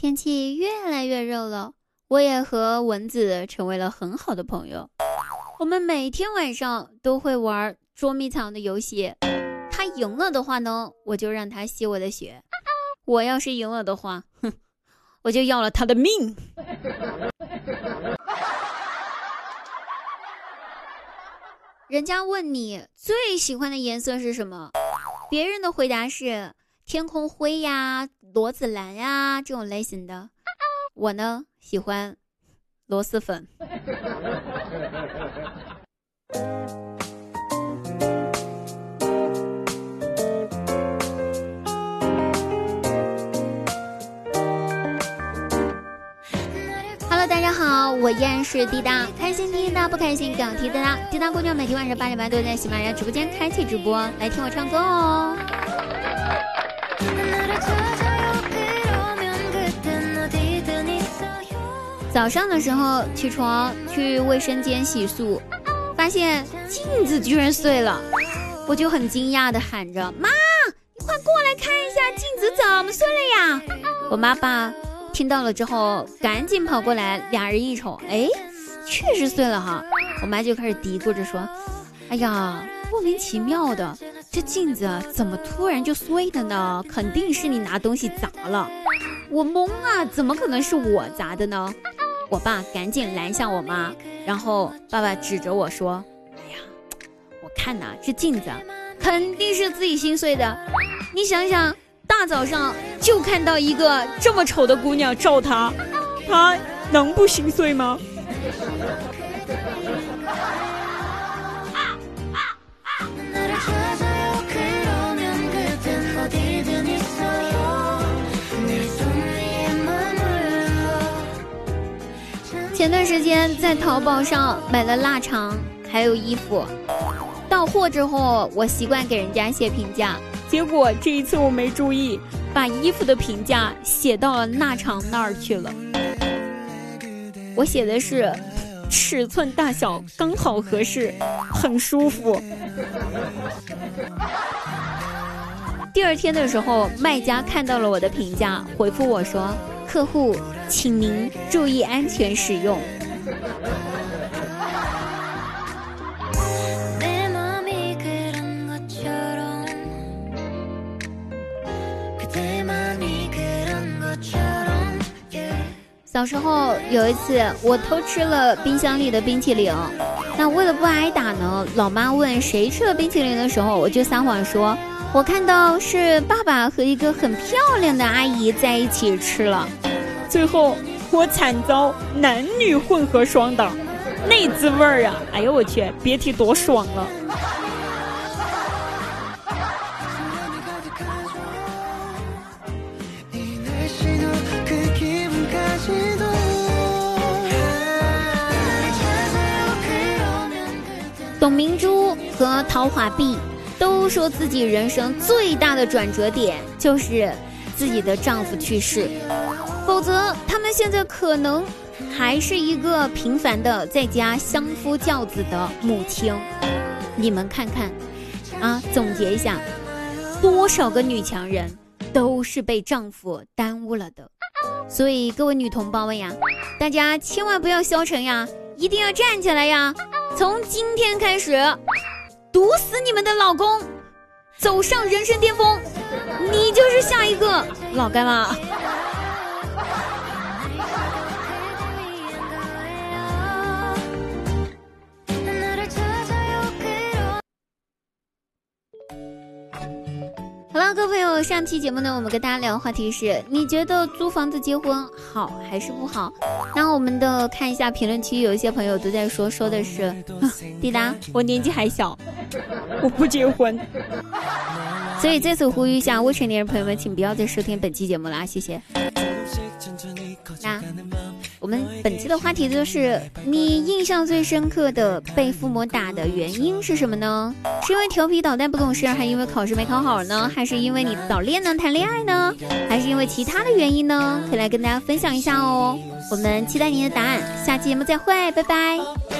天气越来越热了，我也和蚊子成为了很好的朋友。我们每天晚上都会玩捉迷藏的游戏。他赢了的话呢，我就让他吸我的血；我要是赢了的话，哼，我就要了他的命。人家问你最喜欢的颜色是什么，别人的回答是天空灰呀、螺子蓝呀这种类型的。我呢喜欢螺蛳粉。哈喽大家好，我依然是滴答，开心滴答，不开心更滴答。滴答姑娘每天晚上八点半都在喜马拉雅直播间开启直播，来听我唱歌哦。早上的时候起床去卫生间洗漱，发现镜子居然碎了，我就很惊讶的喊着：“妈，你快过来看一下镜子怎么碎了呀！”我妈爸。听到了之后，赶紧跑过来，俩人一瞅，哎，确实碎了哈。我妈就开始嘀咕着说：“哎呀，莫名其妙的，这镜子怎么突然就碎了呢？肯定是你拿东西砸了。”我懵啊，怎么可能是我砸的呢？我爸赶紧拦下我妈，然后爸爸指着我说：“哎呀，我看呐，这镜子肯定是自己心碎的，你想想。”大早上就看到一个这么丑的姑娘照他，他能不心碎吗？前段时间在淘宝上买了腊肠，还有衣服，到货之后我习惯给人家写评价。结果这一次我没注意，把衣服的评价写到了腊肠那儿去了。我写的是尺寸大小刚好合适，很舒服。第二天的时候，卖家看到了我的评价，回复我说：“客户，请您注意安全使用。”小时候有一次，我偷吃了冰箱里的冰淇淋。那为了不挨打呢，老妈问谁吃了冰淇淋的时候，我就撒谎说，我看到是爸爸和一个很漂亮的阿姨在一起吃了。最后我惨遭男女混合双打，那滋味儿啊！哎呦我去，别提多爽了。董明珠和陶华碧都说自己人生最大的转折点就是自己的丈夫去世，否则他们现在可能还是一个平凡的在家相夫教子的母亲。你们看看，啊，总结一下，多少个女强人都是被丈夫耽误了的。所以各位女同胞们呀，大家千万不要消沉呀，一定要站起来呀！从今天开始，毒死你们的老公，走上人生巅峰，你就是下一个老干妈。了，各位朋友，上期节目呢，我们跟大家聊的话题是：你觉得租房子结婚好还是不好？那我们的看一下评论区，有一些朋友都在说，说的是，滴答，我年纪还小，我不结婚。所以在此呼吁一下未成年人朋友们，请不要再收听本期节目啦，谢谢。我们本期的话题就是你印象最深刻的被父母打的原因是什么呢？是因为调皮捣蛋不懂事，还因为考试没考好呢？还是因为你早恋呢谈恋爱呢？还是因为其他的原因呢？可以来跟大家分享一下哦。我们期待您的答案，下期节目再会，拜拜。